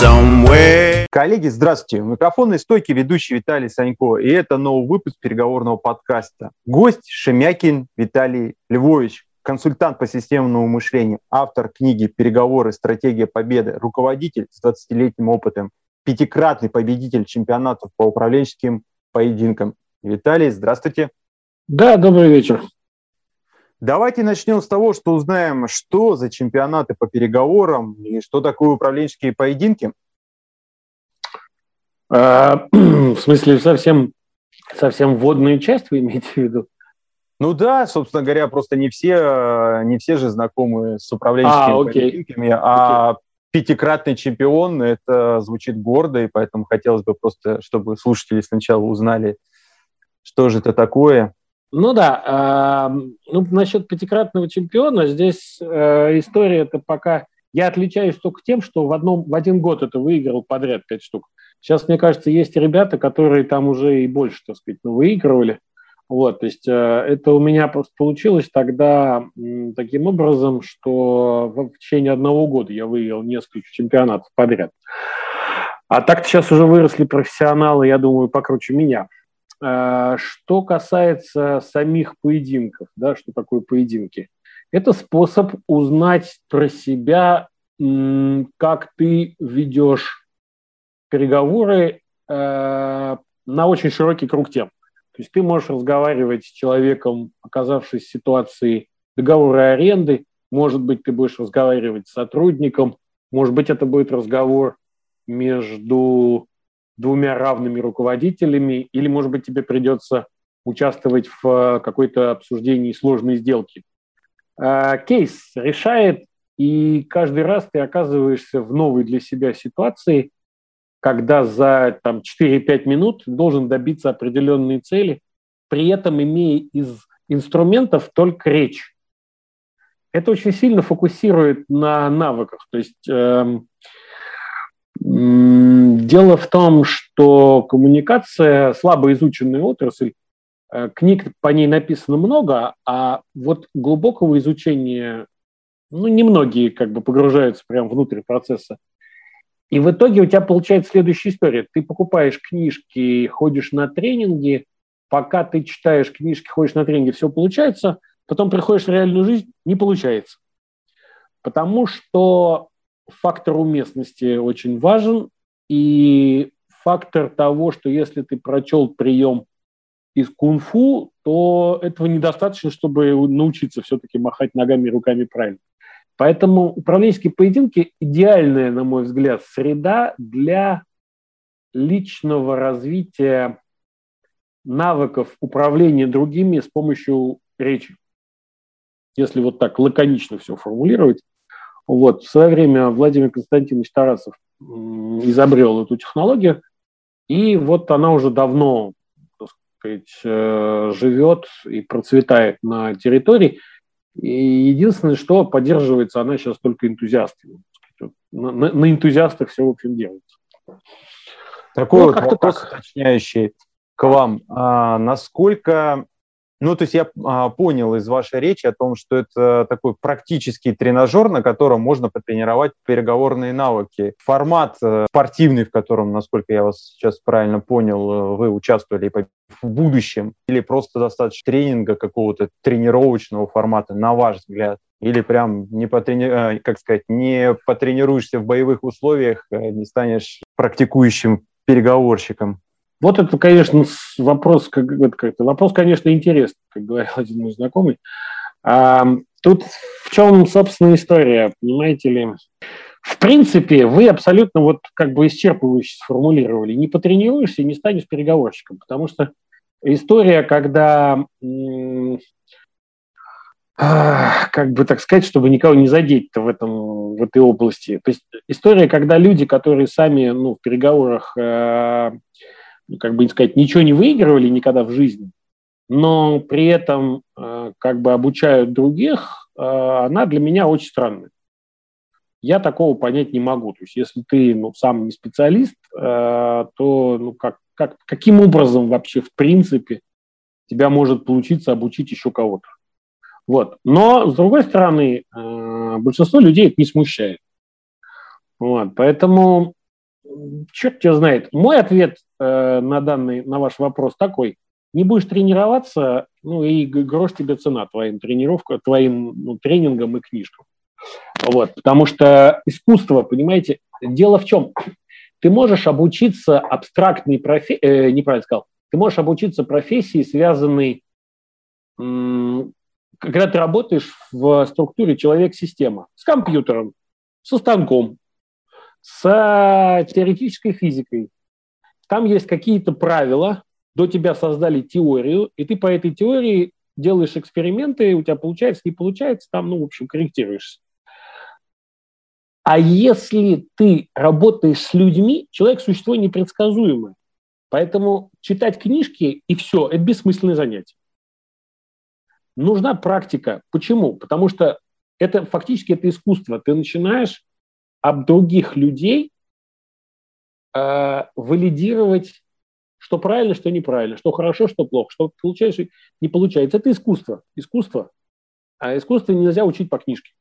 somewhere. Коллеги, здравствуйте. У микрофонной стойки ведущий Виталий Санько. И это новый выпуск переговорного подкаста. Гость Шемякин Виталий Львович, консультант по системному мышлению, автор книги «Переговоры. Стратегия победы», руководитель с 20-летним опытом, пятикратный победитель чемпионатов по управленческим поединкам. Виталий, здравствуйте. Да, добрый вечер. Давайте начнем с того, что узнаем, что за чемпионаты по переговорам и что такое управленческие поединки. А, в смысле, совсем, совсем вводную часть вы имеете в виду? Ну да, собственно говоря, просто не все, не все же знакомы с управленческими а, поединками, а окей. пятикратный чемпион, это звучит гордо, и поэтому хотелось бы просто, чтобы слушатели сначала узнали, что же это такое. Ну да, ну насчет пятикратного чемпиона здесь э, история это пока я отличаюсь только тем, что в одном в один год это выиграл подряд пять штук. Сейчас мне кажется есть ребята, которые там уже и больше, так сказать, ну, выигрывали. Вот, то есть э, это у меня просто получилось тогда э, таким образом, что в течение одного года я выиграл несколько чемпионатов подряд. А так-то сейчас уже выросли профессионалы, я думаю, покруче меня. А, что касается самих поединков, да, что такое поединки, это способ узнать про себя, как ты ведешь переговоры э, на очень широкий круг тем. То есть ты можешь разговаривать с человеком, оказавшись в ситуации договора аренды, может быть, ты будешь разговаривать с сотрудником, может быть, это будет разговор между двумя равными руководителями, или, может быть, тебе придется участвовать в э, какой-то обсуждении сложной сделки. А, кейс решает, и каждый раз ты оказываешься в новой для себя ситуации, когда за там, 4-5 минут должен добиться определенной цели, при этом имея из инструментов только речь. Это очень сильно фокусирует на навыках. То есть эм, Дело в том, что коммуникация слабо изученная отрасль, э, книг по ней написано много, а вот глубокого изучения, ну, немногие как бы погружаются прямо внутрь процесса. И в итоге у тебя получается следующая история. Ты покупаешь книжки, ходишь на тренинги, пока ты читаешь книжки, ходишь на тренинги, все получается, потом приходишь в реальную жизнь, не получается. Потому что фактор уместности очень важен, и фактор того, что если ты прочел прием из кунг-фу, то этого недостаточно, чтобы научиться все-таки махать ногами и руками правильно. Поэтому управленческие поединки – идеальная, на мой взгляд, среда для личного развития навыков управления другими с помощью речи. Если вот так лаконично все формулировать, вот. В свое время Владимир Константинович Тарасов изобрел эту технологию, и вот она уже давно так сказать, э, живет и процветает на территории. И единственное, что поддерживается она сейчас только энтузиастами. На, на, на энтузиастах все, в общем, делается. Такой ну, вот вопрос так. уточняющий к вам. А, насколько ну, то есть я а, понял из вашей речи о том, что это такой практический тренажер, на котором можно потренировать переговорные навыки. Формат э, спортивный, в котором, насколько я вас сейчас правильно понял, э, вы участвовали в будущем, или просто достаточно тренинга какого-то тренировочного формата, на ваш взгляд? Или прям не потрени... Э, как сказать, не потренируешься в боевых условиях, не станешь практикующим переговорщиком? Вот это, конечно, вопрос, как, как вопрос, конечно, интересный, как говорил один мой знакомый. А, тут в чем, собственно, история, понимаете ли? В принципе, вы абсолютно вот как бы исчерпывающе сформулировали. Не потренируешься и не станешь переговорщиком, потому что история, когда как бы так сказать, чтобы никого не задеть-то в, этом, в этой области. То есть история, когда люди, которые сами ну, в переговорах э, как бы сказать, ничего не выигрывали никогда в жизни, но при этом э, как бы обучают других, э, она для меня очень странная. Я такого понять не могу. То есть если ты ну, сам не специалист, э, то ну, как, как, каким образом вообще в принципе тебя может получиться обучить еще кого-то? Вот. Но, с другой стороны, большинство людей это не смущает. Вот. Поэтому черт тебя знает. Мой ответ э, на данный, на ваш вопрос такой. Не будешь тренироваться, ну и грош тебе цена твоим тренировкам, твоим ну, тренингам и книжкам. Вот, потому что искусство, понимаете, дело в чем? Ты можешь обучиться абстрактной профессии, э, неправильно сказал, ты можешь обучиться профессии, связанной, когда ты работаешь в структуре человек-система, с компьютером, со станком, с теоретической физикой. Там есть какие-то правила, до тебя создали теорию, и ты по этой теории делаешь эксперименты, у тебя получается, не получается, там, ну, в общем, корректируешься. А если ты работаешь с людьми, человек – существо непредсказуемое. Поэтому читать книжки и все – это бессмысленное занятие. Нужна практика. Почему? Потому что это фактически это искусство. Ты начинаешь об других людей э, валидировать, что правильно, что неправильно, что хорошо, что плохо, что получается, не получается. Это искусство. Искусство. А искусство нельзя учить по книжке.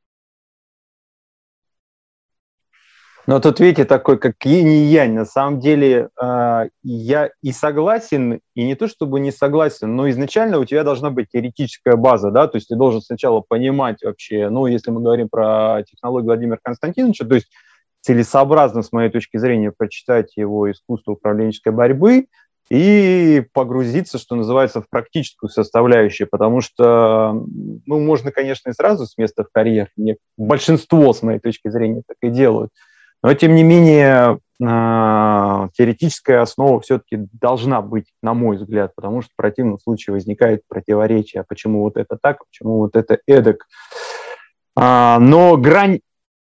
Но тут, видите, такой, как инь и янь. На самом деле, э, я и согласен, и не то чтобы не согласен, но изначально у тебя должна быть теоретическая база, да, то есть ты должен сначала понимать вообще, ну, если мы говорим про технологию Владимира Константиновича, то есть целесообразно, с моей точки зрения, прочитать его искусство управленческой борьбы и погрузиться, что называется, в практическую составляющую, потому что, ну, можно, конечно, и сразу с места в карьер, большинство, с моей точки зрения, так и делают, но, тем не менее, а, теоретическая основа все-таки должна быть, на мой взгляд, потому что в противном случае возникает противоречие, а почему вот это так, а почему вот это эдак. Но грань,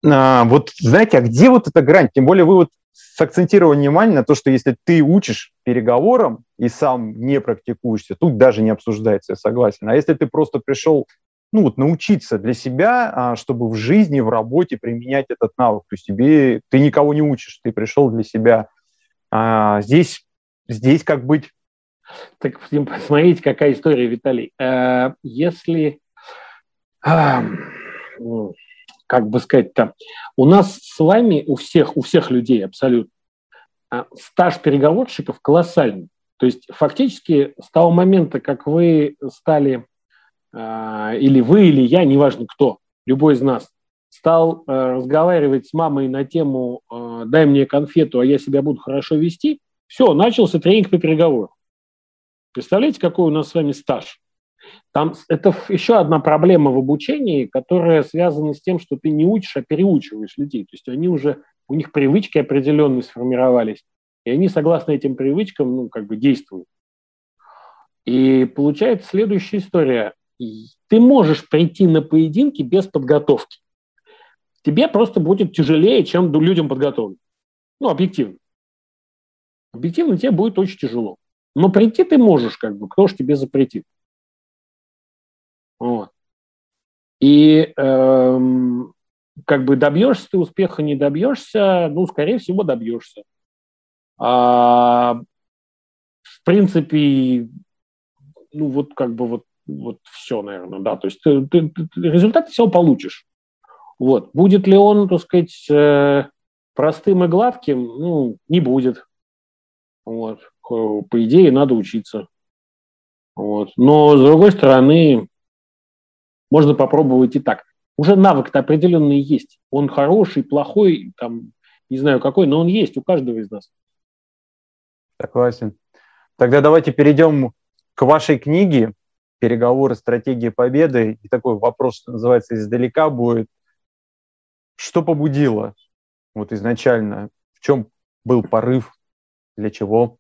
вот знаете, а где вот эта грань? Тем более вы вот сакцентировали внимание на то, что если ты учишь переговорам и сам не практикуешься, тут даже не обсуждается, я согласен. А если ты просто пришел ну, вот научиться для себя, а, чтобы в жизни, в работе применять этот навык. То есть тебе, ты никого не учишь, ты пришел для себя. А, здесь, здесь как быть? Так посмотрите, какая история, Виталий. Э, если, как бы сказать-то, у нас с вами, у всех, у всех людей абсолютно, а, стаж переговорщиков колоссальный. То есть фактически с того момента, как вы стали а, или вы, или я, неважно кто, любой из нас, стал э, разговаривать с мамой на тему «дай мне конфету, а я себя буду хорошо вести», все, начался тренинг по переговору. Представляете, какой у нас с вами стаж? Там это еще одна проблема в обучении, которая связана с тем, что ты не учишь, а переучиваешь людей. То есть они уже, у них привычки определенные сформировались, и они, согласно этим привычкам, ну, как бы действуют. И получается следующая история ты можешь прийти на поединки без подготовки. Тебе просто будет тяжелее, чем людям подготовленным. Ну, объективно. Объективно тебе будет очень тяжело. Но прийти ты можешь, как бы, кто же тебе запретит. Вот. И эм, как бы добьешься ты успеха, не добьешься, ну, скорее всего, добьешься. А, в принципе, ну, вот как бы вот вот все, наверное, да. То есть ты, ты, ты, результат все получишь. Вот. Будет ли он, так сказать, э, простым и гладким? Ну, не будет. Вот. По идее, надо учиться. Вот. Но, с другой стороны, можно попробовать и так. Уже навык-то определенный есть. Он хороший, плохой, там, не знаю какой, но он есть у каждого из нас. Согласен. Тогда давайте перейдем к вашей книге переговоры стратегии победы. И такой вопрос, что называется, издалека будет. Что побудило вот изначально? В чем был порыв? Для чего?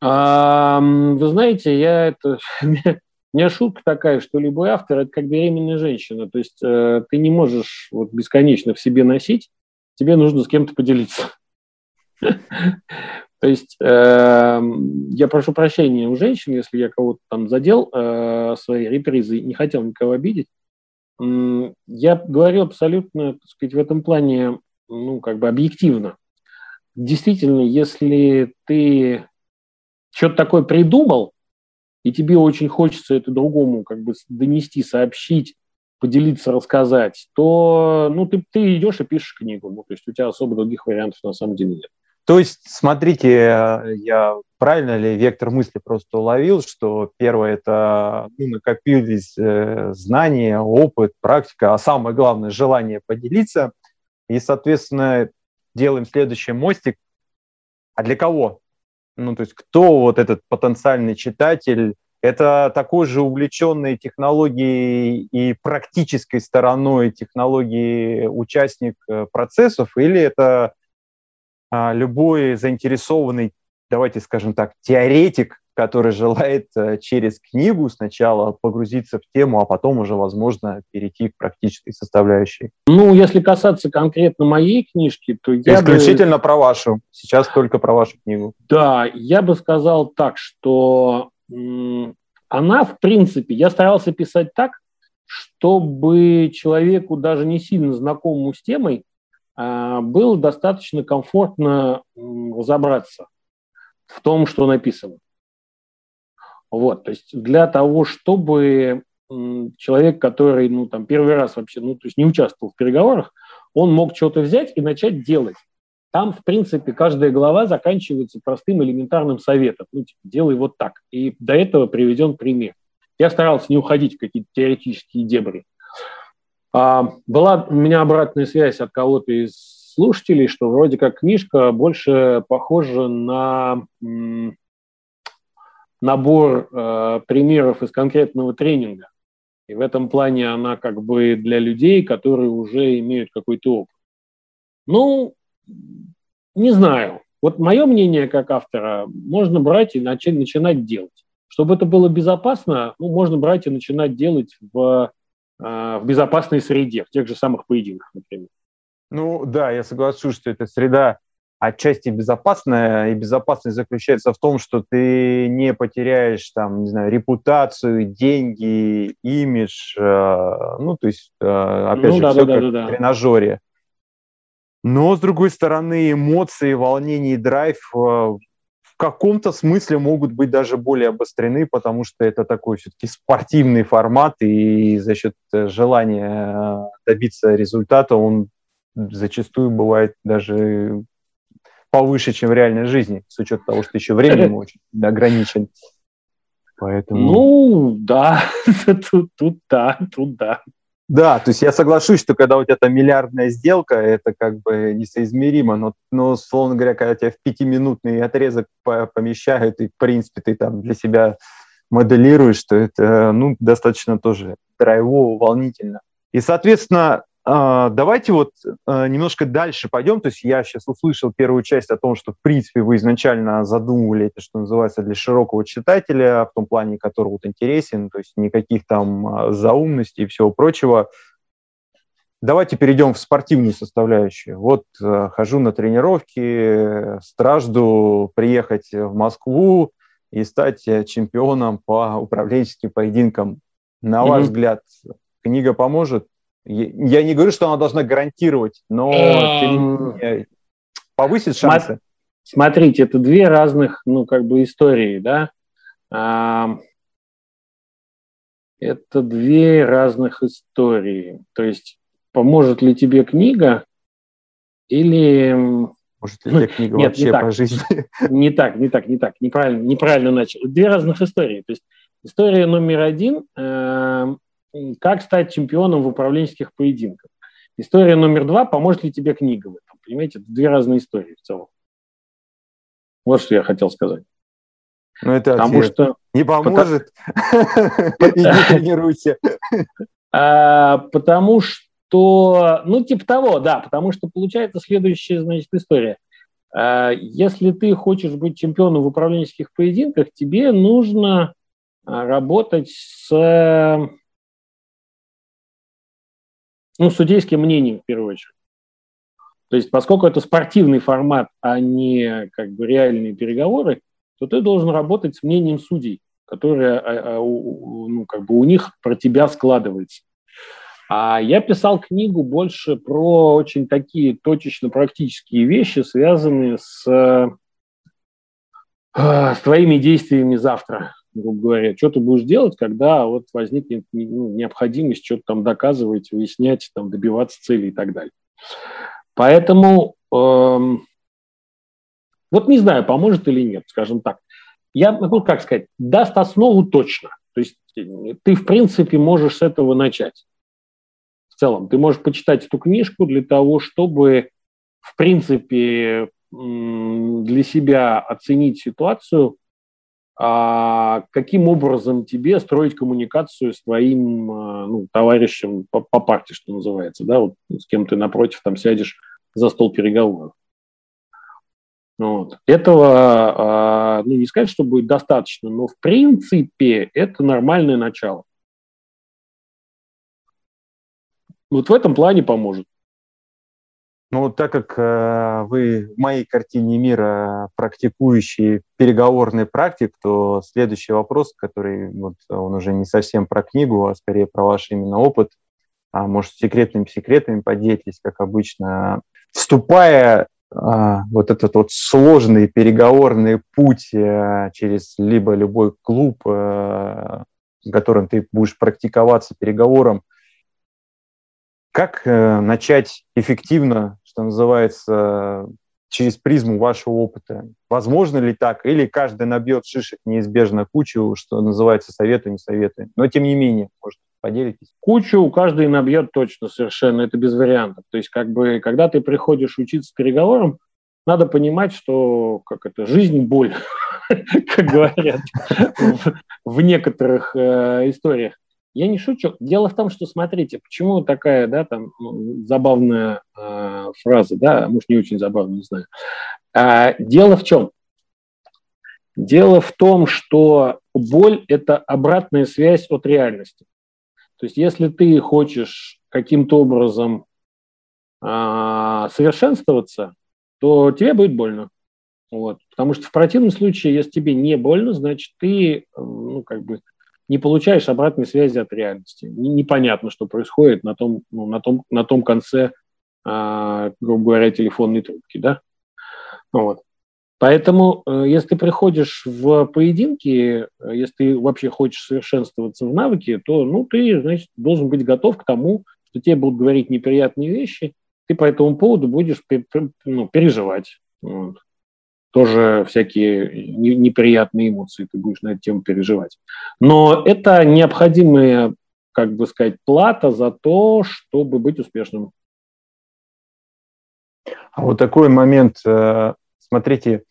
Вы знаете, я это... У меня шутка такая, что любой автор – это как беременная женщина. То есть э, ты не можешь вот, бесконечно в себе носить, тебе нужно с кем-то поделиться. То есть э, я прошу прощения у женщин, если я кого-то там задел э, своей репризой, не хотел никого обидеть. Я говорю абсолютно, так сказать, в этом плане, ну, как бы объективно. Действительно, если ты что-то такое придумал, и тебе очень хочется это другому как бы донести, сообщить, поделиться, рассказать, то ну, ты, ты идешь и пишешь книгу. Ну, то есть у тебя особо других вариантов на самом деле нет. То есть, смотрите, я правильно ли вектор мысли просто уловил, что первое – это ну, накопились э, знания, опыт, практика, а самое главное – желание поделиться. И, соответственно, делаем следующий мостик. А для кого? Ну, то есть кто вот этот потенциальный читатель? Это такой же увлеченный технологией и практической стороной технологии участник э, процессов, или это а, любой заинтересованный, давайте скажем так, теоретик, который желает э, через книгу сначала погрузиться в тему, а потом уже, возможно, перейти к практической составляющей. Ну, если касаться конкретно моей книжки, то я Исключительно бы... про вашу. Сейчас только про вашу книгу. Да, я бы сказал так, что она, в принципе, я старался писать так, чтобы человеку, даже не сильно знакомому с темой, а, было достаточно комфортно разобраться в том, что написано. Вот, то есть для того, чтобы человек, который, ну, там, первый раз вообще, ну, то есть не участвовал в переговорах, он мог что-то взять и начать делать. Там, в принципе, каждая глава заканчивается простым элементарным советом. Ну, типа, делай вот так. И до этого приведен пример. Я старался не уходить в какие-то теоретические дебри. А, была у меня обратная связь от кого-то из слушателей, что вроде как книжка больше похожа на набор э, примеров из конкретного тренинга. И в этом плане она как бы для людей, которые уже имеют какой-то опыт. Ну, не знаю. Вот мое мнение как автора, можно брать и начать, начинать делать. Чтобы это было безопасно, ну, можно брать и начинать делать в, э, в безопасной среде, в тех же самых поединках, например. Ну да, я соглашусь, что эта среда отчасти безопасная, и безопасность заключается в том, что ты не потеряешь там, не знаю, репутацию, деньги, имидж, э, ну, то есть, э, опять ну, же, да, все да, как да, в тренажере. Но, с другой стороны, эмоции, волнение и драйв э, в каком-то смысле могут быть даже более обострены, потому что это такой все-таки спортивный формат, и за счет желания добиться результата он зачастую бывает даже повыше, чем в реальной жизни, с учетом того, что еще временем очень ограничен. Поэтому... Ну, да, тут, тут да, тут да. Да, то есть я соглашусь, что когда у тебя там миллиардная сделка, это как бы несоизмеримо, но, но словно говоря, когда тебя в пятиминутный отрезок помещают, и, в принципе, ты там для себя моделируешь, что это, ну, достаточно тоже драйвово, волнительно. И, соответственно, давайте вот а, немножко дальше пойдем. То есть я сейчас услышал первую часть о том, что, в принципе, вы изначально задумывали это, что называется, для широкого читателя, в том плане, который вот интересен, то есть никаких там а, заумностей и всего прочего. Давайте перейдем в спортивную составляющую. Вот хожу на тренировки, стражду приехать в Москву и стать чемпионом по управленческим поединкам. На mm-hmm. ваш взгляд, книга поможет? Я не говорю, что она должна гарантировать, но эм. повысит шансы. Смотрите, это две разных, ну, как бы истории, да. Это две разных истории. То есть, поможет ли тебе книга или... Может ли тебе книга Нет, вообще по жизни? Не так, не так, не так. Неправильно, неправильно начал. Две разных истории. То есть, история номер один эм, как стать чемпионом в управленческих поединках. История номер два, поможет ли тебе книга в этом. Понимаете, это две разные истории в целом. Вот что я хотел сказать. Ну, это Потому ответ. что... Не поможет. Иди тренируйся. А, потому что, ну, типа того, да, потому что получается следующая, значит, история. А, если ты хочешь быть чемпионом в управленческих поединках, тебе нужно а, работать с ну, судейским мнением, в первую очередь. То есть, поскольку это спортивный формат, а не как бы реальные переговоры, то ты должен работать с мнением судей, которое а, а, ну, как бы у них про тебя складывается. А я писал книгу больше про очень такие точечно-практические вещи, связанные с, э, с твоими действиями завтра грубо говоря, что ты будешь делать, когда вот возникнет ну, необходимость что-то там доказывать, выяснять, там, добиваться цели и так далее. Поэтому эм, Вот не знаю, поможет или нет, скажем так. Я могу как сказать, даст основу точно. То есть ты, в принципе, можешь с этого начать. В целом, ты можешь почитать эту книжку для того, чтобы, в принципе, для себя оценить ситуацию, каким образом тебе строить коммуникацию с твоим а, ну, товарищем по, по партии, что называется, да, вот с кем ты напротив там сядешь за стол переговоров. Вот. Этого, а, ну, не сказать, что будет достаточно, но в принципе это нормальное начало. Вот в этом плане поможет. Ну, так как э, вы в моей картине мира практикующий переговорный практик, то следующий вопрос, который вот, он уже не совсем про книгу, а скорее про ваш именно опыт, а может, секретными секретами поделитесь, как обычно. Вступая а, вот этот вот сложный переговорный путь э, через либо любой клуб, э, в котором ты будешь практиковаться переговором, как э, начать эффективно, что называется, через призму вашего опыта? Возможно ли так? Или каждый набьет шишек неизбежно кучу, что называется, советую, не советую? Но тем не менее, может, поделитесь. Кучу каждый набьет точно совершенно, это без вариантов. То есть, как бы, когда ты приходишь учиться переговорам, надо понимать, что как это, жизнь – боль, как говорят в некоторых э, историях. Я не шучу. Дело в том, что, смотрите, почему такая, да, там, ну, забавная э, фраза, да, может, не очень забавная, не знаю. А, дело в чем? Дело в том, что боль – это обратная связь от реальности. То есть, если ты хочешь каким-то образом э, совершенствоваться, то тебе будет больно. Вот. Потому что в противном случае, если тебе не больно, значит, ты, ну, как бы, не получаешь обратной связи от реальности. Непонятно, что происходит на том, ну, на том, на том конце, э, грубо говоря, телефонной трубки. Да? Вот. Поэтому, э, если ты приходишь в поединки, э, если ты вообще хочешь совершенствоваться в навыке, то ну, ты значит, должен быть готов к тому, что тебе будут говорить неприятные вещи, ты по этому поводу будешь ну, переживать. Вот тоже всякие неприятные эмоции ты будешь на эту тему переживать. Но это необходимая, как бы сказать, плата за то, чтобы быть успешным. А вот такой момент, э, смотрите,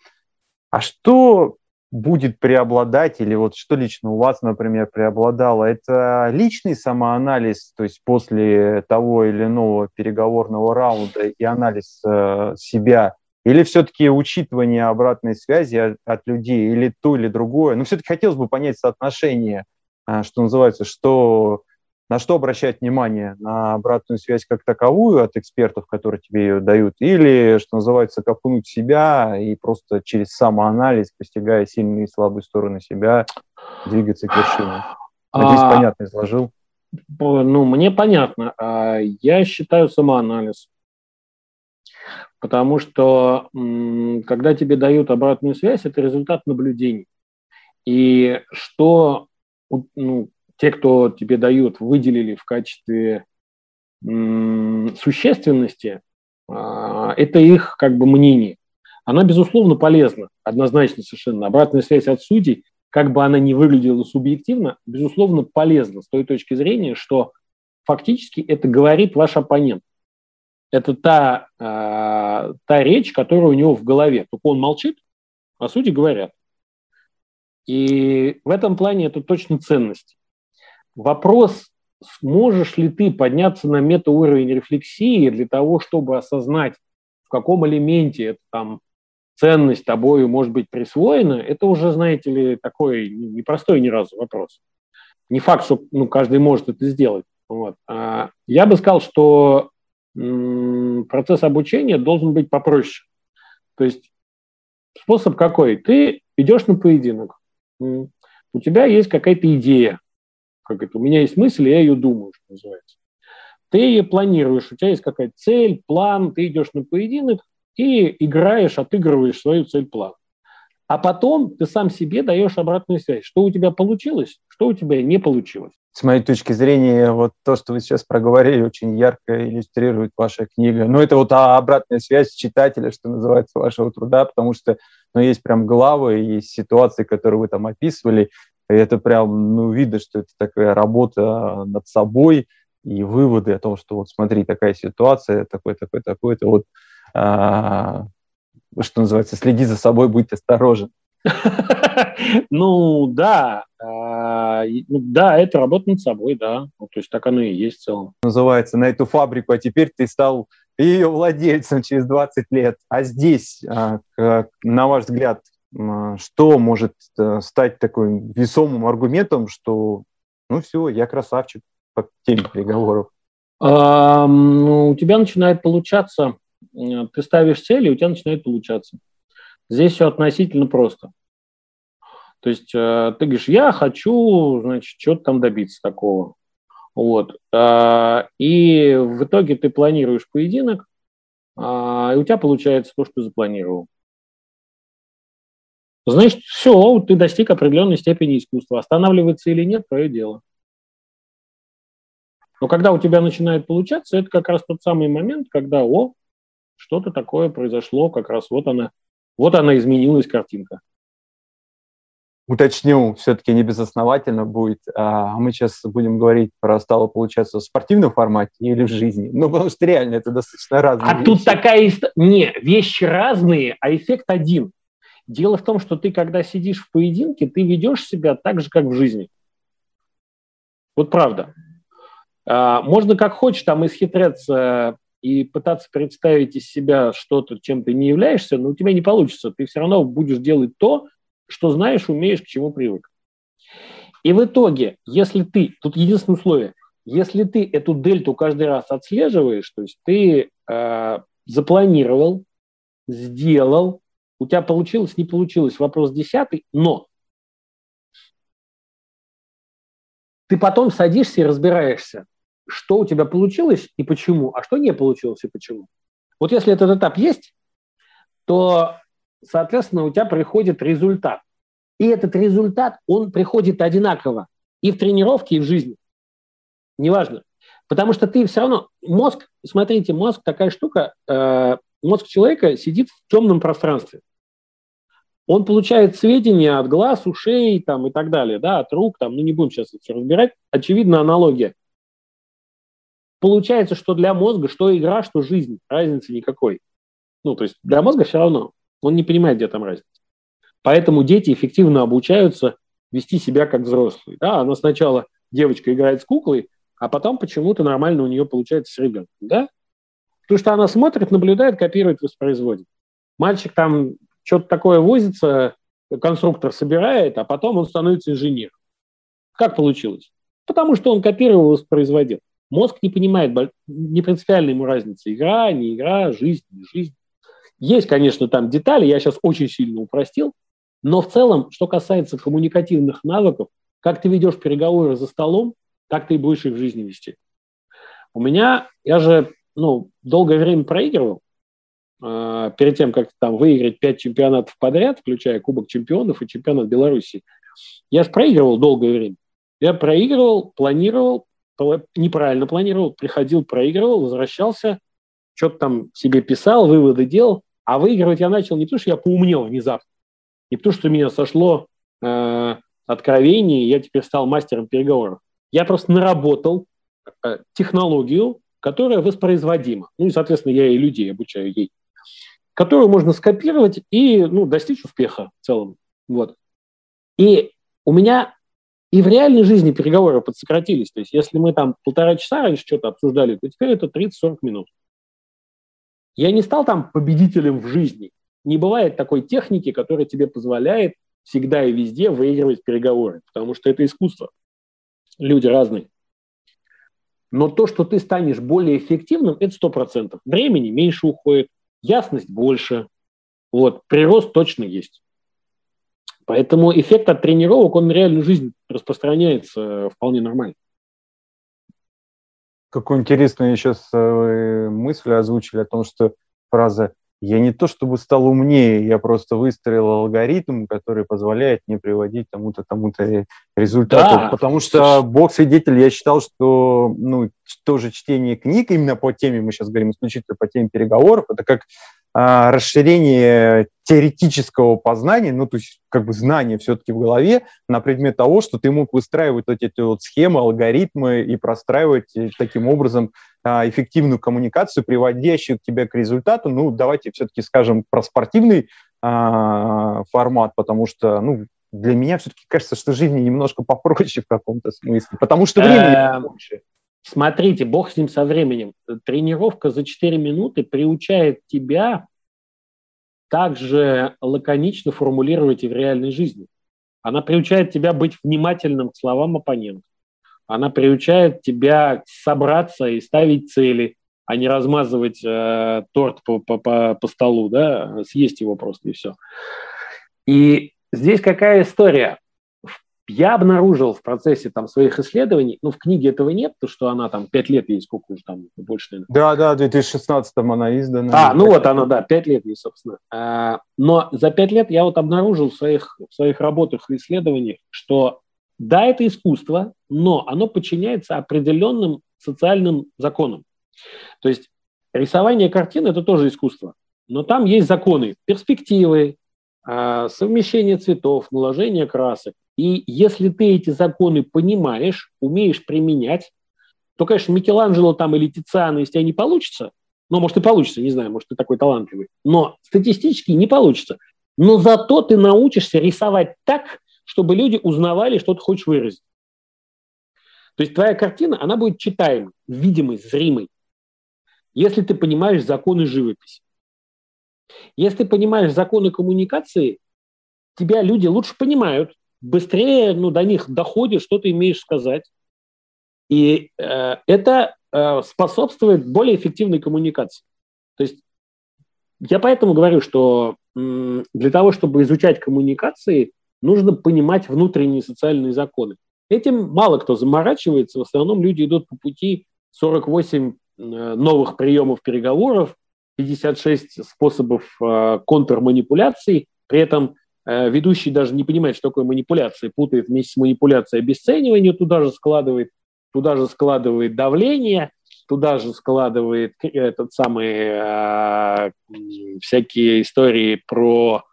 а что будет преобладать, или вот что лично у вас, например, преобладало, это личный самоанализ, то есть после того или иного переговорного раунда и анализ э, себя, или все-таки учитывание обратной связи от, от людей, или то, или другое? Ну, все-таки хотелось бы понять соотношение, а, что называется, что, на что обращать внимание? На обратную связь как таковую от экспертов, которые тебе ее дают, или, что называется, копнуть себя и просто через самоанализ, постигая сильные и слабые стороны себя, двигаться к вершине? Надеюсь, а... понятно изложил. Ну, мне понятно. А, я считаю самоанализ Потому что когда тебе дают обратную связь, это результат наблюдений. И что ну, те, кто тебе дают, выделили в качестве существенности, а, это их как бы мнение. Она, безусловно, полезна, однозначно совершенно. Обратная связь от судей, как бы она ни выглядела субъективно, безусловно, полезна с той точки зрения, что фактически это говорит ваш оппонент это та, э, та речь, которая у него в голове. Только он молчит, а сути говорят. И в этом плане это точно ценность. Вопрос, сможешь ли ты подняться на метауровень рефлексии для того, чтобы осознать, в каком элементе эта там ценность тобою может быть присвоена, это уже, знаете ли, такой непростой ни разу вопрос. Не факт, что ну, каждый может это сделать. Вот. А я бы сказал, что процесс обучения должен быть попроще. То есть способ какой? Ты идешь на поединок, у тебя есть какая-то идея, как это, у меня есть мысль, я ее думаю, что называется. Ты ее планируешь, у тебя есть какая-то цель, план, ты идешь на поединок и играешь, отыгрываешь свою цель-план. А потом ты сам себе даешь обратную связь, что у тебя получилось, что у тебя не получилось. С моей точки зрения, вот то, что вы сейчас проговорили, очень ярко иллюстрирует ваша книга. Ну, это вот обратная связь читателя, что называется, вашего труда, потому что ну, есть прям главы, есть ситуации, которые вы там описывали, и это прям, ну, видно, что это такая работа над собой, и выводы о том, что вот смотри, такая ситуация, такой, такой, такой, это вот, а, что называется, следи за собой, будь осторожен. Ну, да, а, ну, да, это работа над собой, да. Ну, то есть так оно и есть в целом. Называется на эту фабрику, а теперь ты стал ее владельцем через 20 лет. А здесь, а, на ваш взгляд, что может э, стать таким весомым аргументом, что ну все, я красавчик по теме переговоров? Ну, у тебя начинает получаться, ты ставишь цели, у тебя начинает получаться. Здесь все относительно просто. То есть э, ты говоришь, я хочу, значит, что-то там добиться такого. Вот. Э, и в итоге ты планируешь поединок, э, и у тебя получается то, что ты запланировал. Значит, все, ты достиг определенной степени искусства. Останавливаться или нет, твое дело. Но когда у тебя начинает получаться, это как раз тот самый момент, когда, о, что-то такое произошло, как раз вот она, вот она изменилась картинка уточню, все-таки не безосновательно будет. А мы сейчас будем говорить про стало получаться в спортивном формате или в жизни. Ну, потому что реально это достаточно разные А вещи. тут такая... Не, вещи разные, а эффект один. Дело в том, что ты, когда сидишь в поединке, ты ведешь себя так же, как в жизни. Вот правда. А, можно как хочешь там исхитряться и пытаться представить из себя что-то, чем ты не являешься, но у тебя не получится. Ты все равно будешь делать то, что знаешь, умеешь, к чему привык. И в итоге, если ты, тут единственное условие, если ты эту дельту каждый раз отслеживаешь, то есть ты э, запланировал, сделал, у тебя получилось, не получилось, вопрос десятый, но ты потом садишься и разбираешься, что у тебя получилось и почему, а что не получилось и почему. Вот если этот этап есть, то соответственно, у тебя приходит результат. И этот результат, он приходит одинаково и в тренировке, и в жизни. Неважно. Потому что ты все равно, мозг, смотрите, мозг такая штука, э, мозг человека сидит в темном пространстве. Он получает сведения от глаз, ушей там, и так далее, да, от рук, там, ну не будем сейчас это все разбирать. Очевидно, аналогия. Получается, что для мозга, что игра, что жизнь, разницы никакой. Ну, то есть для мозга все равно. Он не понимает, где там разница. Поэтому дети эффективно обучаются вести себя как взрослые. Да, она сначала девочка играет с куклой, а потом почему-то нормально у нее получается с ребенком. Да? Потому что она смотрит, наблюдает, копирует, воспроизводит. Мальчик там что-то такое возится, конструктор собирает, а потом он становится инженером. Как получилось? Потому что он копировал, воспроизводил. Мозг не понимает, не принципиально ему разница. Игра, не игра, жизнь, не жизнь. Есть, конечно, там детали, я сейчас очень сильно упростил, но в целом, что касается коммуникативных навыков, как ты ведешь переговоры за столом, так ты и будешь их в жизни вести. У меня, я же ну, долгое время проигрывал, э, перед тем, как там выиграть пять чемпионатов подряд, включая Кубок чемпионов и чемпионат Беларуси. Я же проигрывал долгое время. Я проигрывал, планировал, неправильно планировал, приходил, проигрывал, возвращался, что-то там себе писал, выводы делал, а выигрывать я начал не потому, что я поумнел внезапно, не потому, что у меня сошло э, откровение, и я теперь стал мастером переговоров. Я просто наработал э, технологию, которая воспроизводима. Ну и, соответственно, я и людей обучаю ей, которую можно скопировать и ну, достичь успеха в целом. Вот. И у меня и в реальной жизни переговоры подсократились. То есть если мы там полтора часа раньше что-то обсуждали, то теперь это 30-40 минут. Я не стал там победителем в жизни. Не бывает такой техники, которая тебе позволяет всегда и везде выигрывать переговоры, потому что это искусство. Люди разные. Но то, что ты станешь более эффективным, это сто процентов. Времени меньше уходит, ясность больше. Вот, прирост точно есть. Поэтому эффект от тренировок, он на реальную жизнь распространяется вполне нормально. Какую интересную сейчас э, мысль озвучили о том, что фраза я не то чтобы стал умнее, я просто выстроил алгоритм, который позволяет мне приводить тому-то, тому-то результату. Да. Потому что Бог свидетель, я считал, что ну, тоже чтение книг именно по теме, мы сейчас говорим исключительно по теме переговоров, это как расширение теоретического познания, ну, то есть как бы знания все-таки в голове на предмет того, что ты мог выстраивать вот эти вот схемы, алгоритмы и простраивать э, таким образом а, эффективную коммуникацию, приводящую тебя к результату. Ну, давайте все-таки скажем про спортивный а, формат, потому что, ну, для меня все-таки кажется, что жизнь немножко попроще в каком-то смысле, потому что времени эм, больше. Смотрите, бог с ним со временем. Тренировка за 4 минуты приучает тебя также лаконично формулировать и в реальной жизни. Она приучает тебя быть внимательным к словам оппонента. Она приучает тебя собраться и ставить цели, а не размазывать э, торт по, по, по, по столу, да, съесть его просто и все. И здесь какая история? Я обнаружил в процессе там, своих исследований, ну, в книге этого нет, то, что она там пять лет есть, сколько уже там, больше, наверное. Да, да, в 2016 она издана. А, ну вот она, да, пять лет ей, собственно. А, но за пять лет я вот обнаружил в своих, в своих работах и исследованиях, что да, это искусство, но оно подчиняется определенным социальным законам. То есть рисование картин – это тоже искусство, но там есть законы, перспективы, а, совмещение цветов, наложение красок. И если ты эти законы понимаешь, умеешь применять, то, конечно, Микеланджело там или Тициана, если тебя не получится, ну, может, и получится, не знаю, может, ты такой талантливый, но статистически не получится. Но зато ты научишься рисовать так, чтобы люди узнавали, что ты хочешь выразить. То есть твоя картина, она будет читаемой, видимой, зримой, если ты понимаешь законы живописи. Если ты понимаешь законы коммуникации, тебя люди лучше понимают, быстрее ну, до них доходит, что ты имеешь сказать. И э, это э, способствует более эффективной коммуникации. То есть я поэтому говорю, что м, для того, чтобы изучать коммуникации, нужно понимать внутренние социальные законы. Этим мало кто заморачивается, в основном люди идут по пути 48 э, новых приемов переговоров, 56 способов э, контрманипуляций, при этом э, ведущий даже не понимает, что такое манипуляция, путает вместе с манипуляцией обесценивание, туда же складывает, туда же складывает давление, туда же складывает этот самый э, всякие истории про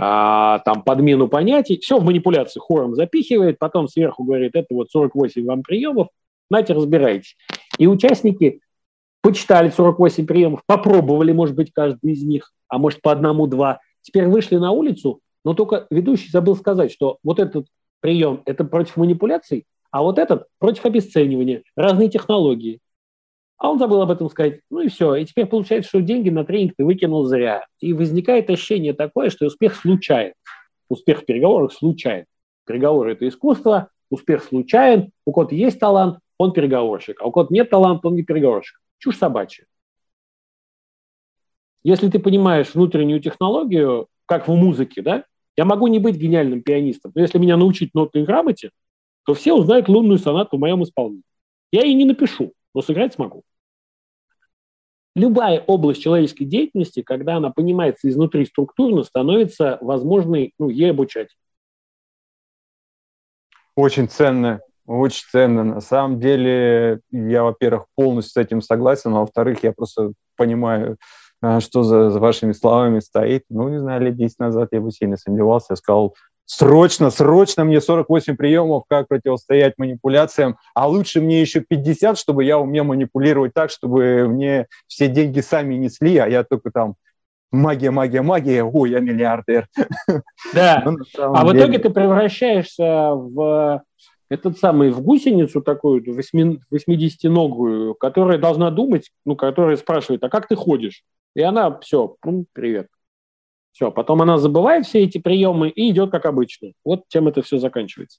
а, там подмену понятий, все в манипуляции хором запихивает, потом сверху говорит, это вот 48 вам приемов, нате, разбирайтесь. И участники почитали 48 приемов, попробовали, может быть, каждый из них, а может по одному-два. Теперь вышли на улицу, но только ведущий забыл сказать, что вот этот прием – это против манипуляций, а вот этот против обесценивания, разные технологии. А он забыл об этом сказать. Ну и все. И теперь получается, что деньги на тренинг ты выкинул зря. И возникает ощущение такое, что успех случайен. Успех в переговорах случайен. Переговоры – это искусство, успех случайен. У кого-то есть талант, он переговорщик. А у кого-то нет таланта, он не переговорщик. Чушь собачья. Если ты понимаешь внутреннюю технологию, как в музыке, да, я могу не быть гениальным пианистом, но если меня научить нотной грамоте, то все узнают лунную сонату в моем исполнении. Я и не напишу, но сыграть смогу. Любая область человеческой деятельности, когда она понимается изнутри структурно, становится возможной ну, ей обучать. Очень ценно, очень ценно. На самом деле, я, во-первых, полностью с этим согласен, а во-вторых, я просто понимаю, что за, за вашими словами стоит. Ну, не знаю, лет 10 назад я бы сильно сомневался. Я сказал, срочно, срочно мне 48 приемов, как противостоять манипуляциям, а лучше мне еще 50, чтобы я умел манипулировать так, чтобы мне все деньги сами несли, а я только там магия, магия, магия, ой, я миллиардер. Да, ну, а в итоге ты превращаешься в этот самый, в гусеницу такую, 80-ногую, которая должна думать, ну, которая спрашивает, а как ты ходишь? И она, все, привет. Все, потом она забывает все эти приемы и идет как обычно. Вот чем это все заканчивается.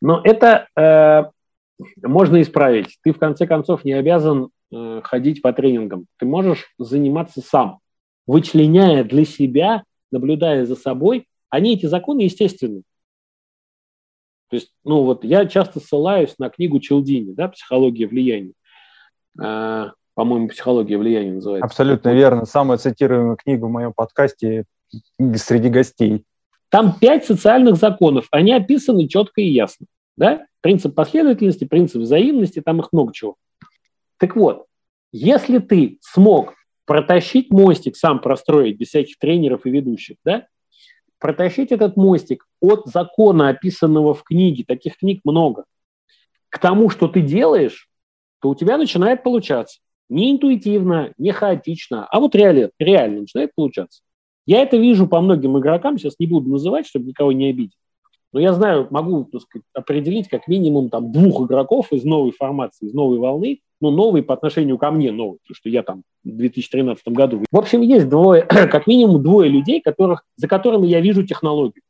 Но это э, можно исправить. Ты в конце концов не обязан э, ходить по тренингам. Ты можешь заниматься сам, вычленяя для себя, наблюдая за собой. Они эти законы естественны. То есть, ну вот я часто ссылаюсь на книгу Челдини, да, «Психология влияния». По-моему, «Психология влияния» называется. Абсолютно верно. Самая цитируемая книга в моем подкасте среди гостей. Там пять социальных законов. Они описаны четко и ясно. Да? Принцип последовательности, принцип взаимности, там их много чего. Так вот, если ты смог протащить мостик, сам простроить без всяких тренеров и ведущих, да, протащить этот мостик от закона, описанного в книге, таких книг много, к тому, что ты делаешь, то у тебя начинает получаться. Не интуитивно, не хаотично, а вот реально, реально начинает получаться. Я это вижу по многим игрокам, сейчас не буду называть, чтобы никого не обидеть. Но я знаю, могу так сказать, определить как минимум там, двух игроков из новой формации, из новой волны, ну, новый по отношению ко мне новый, потому что я там в 2013 году. В общем, есть двое, как минимум двое людей, которых, за которыми я вижу технологию.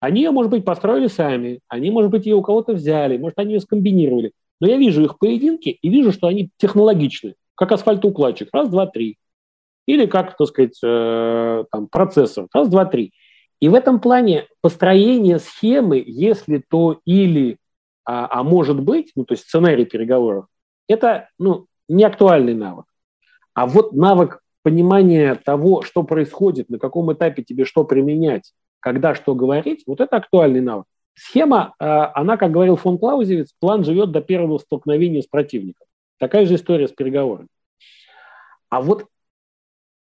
Они ее, может быть, построили сами, они, может быть, ее у кого-то взяли, может, они ее скомбинировали. Но я вижу их поединки и вижу, что они технологичны, как асфальтоукладчик. Раз, два, три. Или как, так сказать, э, там, процессор. Раз, два, три. И в этом плане построение схемы, если то или, а, а может быть, ну, то есть сценарий переговоров, это ну, не актуальный навык. А вот навык понимания того, что происходит, на каком этапе тебе что применять, когда что говорить, вот это актуальный навык. Схема, а, она, как говорил фон Клаузевиц, план живет до первого столкновения с противником. Такая же история с переговорами. А вот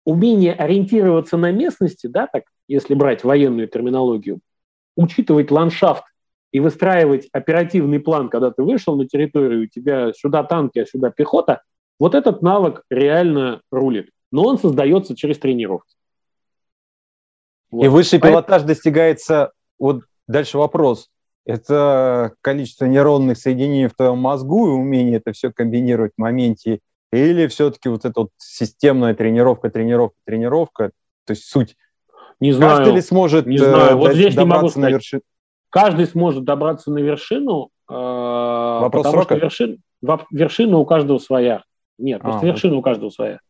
умение ориентироваться на местности, да, так, если брать военную терминологию, учитывать ландшафт и выстраивать оперативный план, когда ты вышел на территорию, у тебя сюда танки, а сюда пехота, вот этот навык реально рулит. Но он создается через тренировки. Вот. И высший пилотаж достигается, вот дальше вопрос, это количество нейронных соединений в твоем мозгу и умение это все комбинировать в моменте, или все-таки вот эта вот системная тренировка, тренировка, тренировка, то есть суть. Не знаю. Каждый ли сможет не знаю. Вот здесь не могу сказать. на вершину? Каждый сможет добраться на вершину. Э, Вопрос потому срока? что вершин, вершина у каждого своя. Нет, просто а, вершина у каждого своя.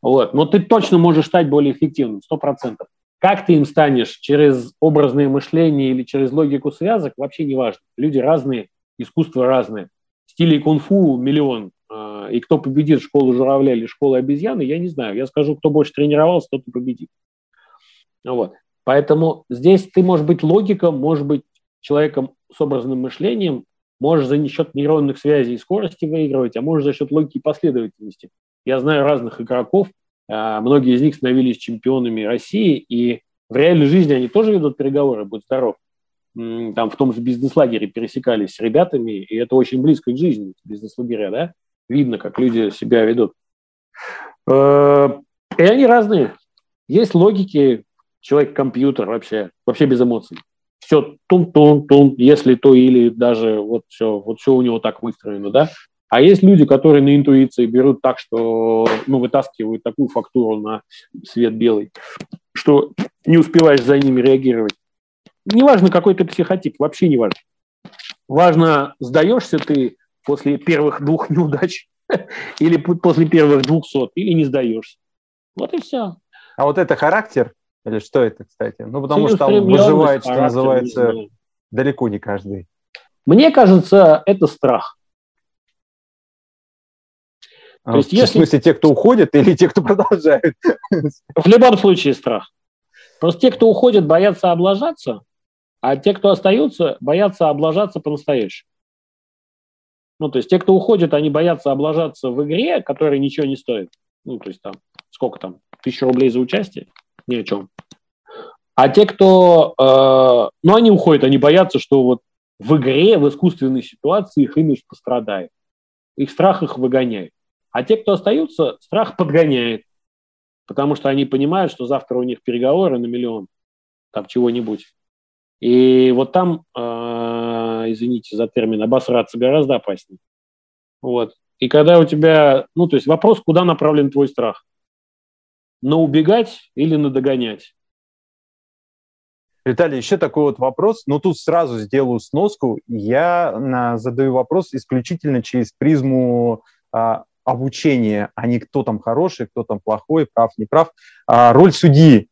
Вот. Но ты точно можешь стать более эффективным, сто процентов. Как ты им станешь, через образное мышление или через логику связок, вообще не важно. Люди разные, искусство разное. Стилей кунг-фу миллион. Э, и кто победит школу журавля или школу обезьяны, я не знаю. Я скажу, кто больше тренировался, тот и победит. Вот. Поэтому здесь ты можешь быть логиком, можешь быть человеком с образным мышлением, можешь за счет нейронных связей и скорости выигрывать, а можешь за счет логики и последовательности. Я знаю разных игроков, а, многие из них становились чемпионами России, и в реальной жизни они тоже ведут переговоры, будь здоров. Там в том же бизнес-лагере пересекались с ребятами, и это очень близко к жизни, бизнес-лагеря, да? Видно, как люди себя ведут. Э, и они разные. Есть логики, человек-компьютер вообще, вообще без эмоций все тун-тун-тун, если то или даже вот все, вот все у него так выстроено, да. А есть люди, которые на интуиции берут так, что ну, вытаскивают такую фактуру на свет белый, что не успеваешь за ними реагировать. Неважно, какой ты психотип, вообще не важно. Важно, сдаешься ты после первых двух неудач или после первых двухсот, или не сдаешься. Вот и все. А вот это характер, или что это, кстати? Ну, потому что там выживает, что называется, не далеко не каждый. Мне кажется, это страх. А, То есть, в если... смысле, те, кто уходит, или те, кто продолжают? В любом случае страх. Просто те, кто уходит, боятся облажаться, а те, кто остаются, боятся облажаться по-настоящему. Ну, то есть те, кто уходит, они боятся облажаться в игре, которая ничего не стоит. Ну, то есть там, сколько там, тысяча рублей за участие ни о чем. А те, кто, э, ну, они уходят, они боятся, что вот в игре, в искусственной ситуации их имидж пострадает. Их страх их выгоняет. А те, кто остаются, страх подгоняет. Потому что они понимают, что завтра у них переговоры на миллион, там чего-нибудь. И вот там, э, извините за термин, обосраться гораздо опаснее. Вот. И когда у тебя, ну, то есть вопрос, куда направлен твой страх на убегать или на догонять? Виталий, еще такой вот вопрос, но тут сразу сделаю сноску. Я задаю вопрос исключительно через призму а, обучения, а не кто там хороший, кто там плохой, прав, не прав. А, роль судьи.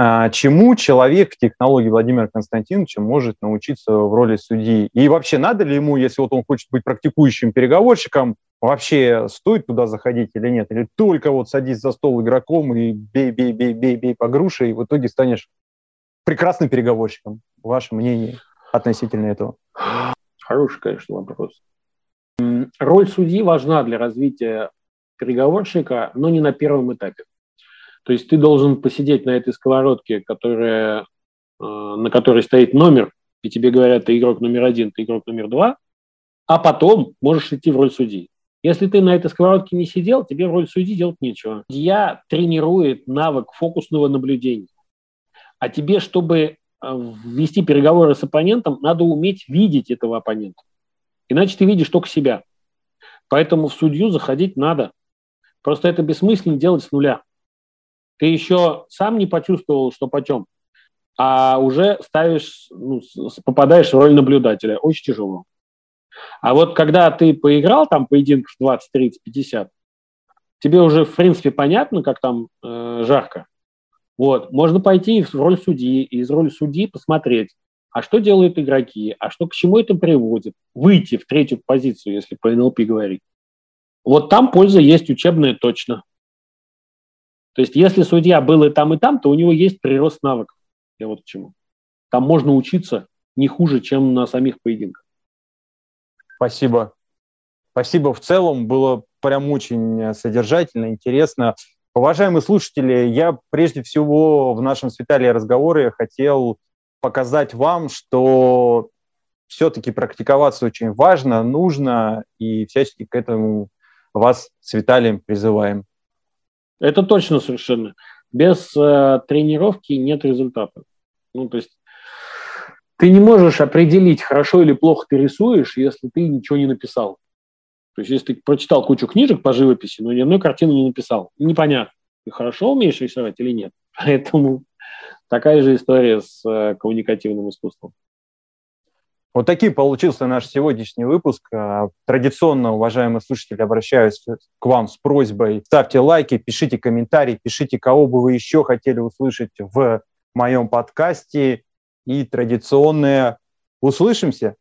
А, чему человек технологии Владимира Константиновича может научиться в роли судьи? И вообще надо ли ему, если вот он хочет быть практикующим переговорщиком, вообще стоит туда заходить или нет? Или только вот садись за стол игроком и бей, бей, бей, бей, бей по груше, и в итоге станешь прекрасным переговорщиком. Ваше мнение относительно этого? Хороший, конечно, вопрос. Роль судьи важна для развития переговорщика, но не на первом этапе. То есть ты должен посидеть на этой сковородке, которая, э, на которой стоит номер, и тебе говорят, ты игрок номер один, ты игрок номер два, а потом можешь идти в роль судьи. Если ты на этой сковородке не сидел, тебе в роль судьи делать нечего. Судья тренирует навык фокусного наблюдения. А тебе, чтобы э, вести переговоры с оппонентом, надо уметь видеть этого оппонента. Иначе ты видишь только себя. Поэтому в судью заходить надо. Просто это бессмысленно делать с нуля. Ты еще сам не почувствовал, что почем, а уже ставишь, ну, попадаешь в роль наблюдателя. Очень тяжело. А вот когда ты поиграл там поединков 20, 30, 50, тебе уже, в принципе, понятно, как там э, жарко. Вот. Можно пойти в роль судьи, и из роли судьи посмотреть, а что делают игроки, а что к чему это приводит. Выйти в третью позицию, если по НЛП говорить. Вот там польза есть учебная точно. То есть если судья был и там, и там, то у него есть прирост навыков. Я вот к чему. Там можно учиться не хуже, чем на самих поединках. Спасибо. Спасибо в целом. Было прям очень содержательно, интересно. Уважаемые слушатели, я прежде всего в нашем с Виталием разговоре хотел показать вам, что все-таки практиковаться очень важно, нужно, и всячески к этому вас с Виталием призываем. Это точно совершенно. Без э, тренировки нет результата. Ну, то есть ты не можешь определить, хорошо или плохо ты рисуешь, если ты ничего не написал. То есть, если ты прочитал кучу книжек по живописи, но ни одной картины не написал, непонятно, ты хорошо умеешь рисовать или нет. Поэтому такая же история с э, коммуникативным искусством. Вот таким получился наш сегодняшний выпуск. А, традиционно, уважаемые слушатели, обращаюсь к вам с просьбой. Ставьте лайки, пишите комментарии, пишите, кого бы вы еще хотели услышать в моем подкасте и традиционное «Услышимся!»